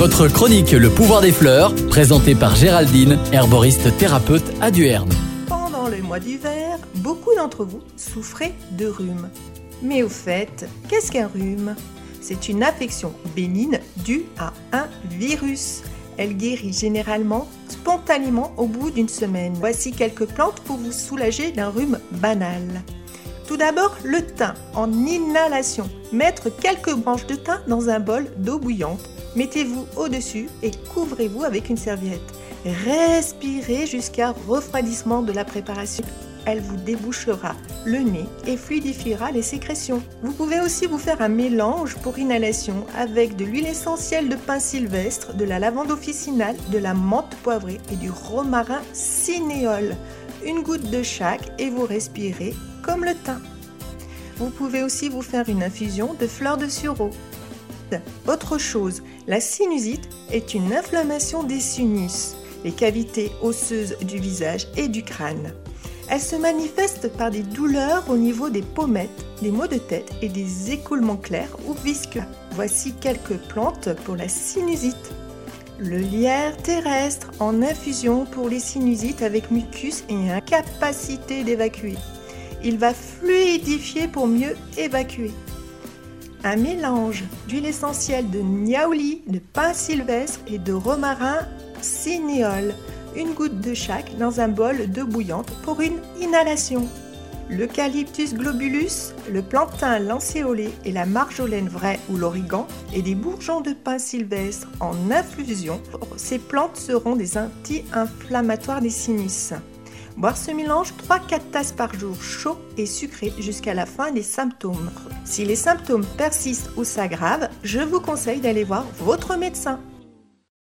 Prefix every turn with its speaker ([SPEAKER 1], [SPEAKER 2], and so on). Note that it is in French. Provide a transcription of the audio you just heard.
[SPEAKER 1] Votre chronique Le pouvoir des fleurs, présentée par Géraldine, herboriste thérapeute à Duerne.
[SPEAKER 2] Pendant le mois d'hiver, beaucoup d'entre vous souffrez de rhume. Mais au fait, qu'est-ce qu'un rhume? C'est une affection bénigne due à un virus. Elle guérit généralement spontanément au bout d'une semaine. Voici quelques plantes pour vous soulager d'un rhume banal. Tout d'abord, le thym en inhalation. Mettre quelques branches de thym dans un bol d'eau bouillante. Mettez-vous au-dessus et couvrez-vous avec une serviette. Respirez jusqu'à refroidissement de la préparation elle vous débouchera le nez et fluidifiera les sécrétions. Vous pouvez aussi vous faire un mélange pour inhalation avec de l'huile essentielle de pin sylvestre, de la lavande officinale, de la menthe poivrée et du romarin cinéole. Une goutte de chaque et vous respirez le thym. Vous pouvez aussi vous faire une infusion de fleurs de sureau. Autre chose, la sinusite est une inflammation des sinus, les cavités osseuses du visage et du crâne. Elle se manifeste par des douleurs au niveau des pommettes, des maux de tête et des écoulements clairs ou visqueux. Voici quelques plantes pour la sinusite. Le lierre terrestre en infusion pour les sinusites avec mucus et incapacité d'évacuer. Il va fluidifier pour mieux évacuer. Un mélange d'huile essentielle de niaouli, de pin sylvestre et de romarin cinéole une goutte de chaque dans un bol d'eau bouillante pour une inhalation. L'eucalyptus globulus, le plantain lancéolé et la marjolaine vraie ou l'origan et des bourgeons de pin sylvestre en infusion. Ces plantes seront des anti-inflammatoires des sinus. Boire ce mélange 3-4 tasses par jour chaud et sucré jusqu'à la fin des symptômes. Si les symptômes persistent ou s'aggravent, je vous conseille d'aller voir votre médecin.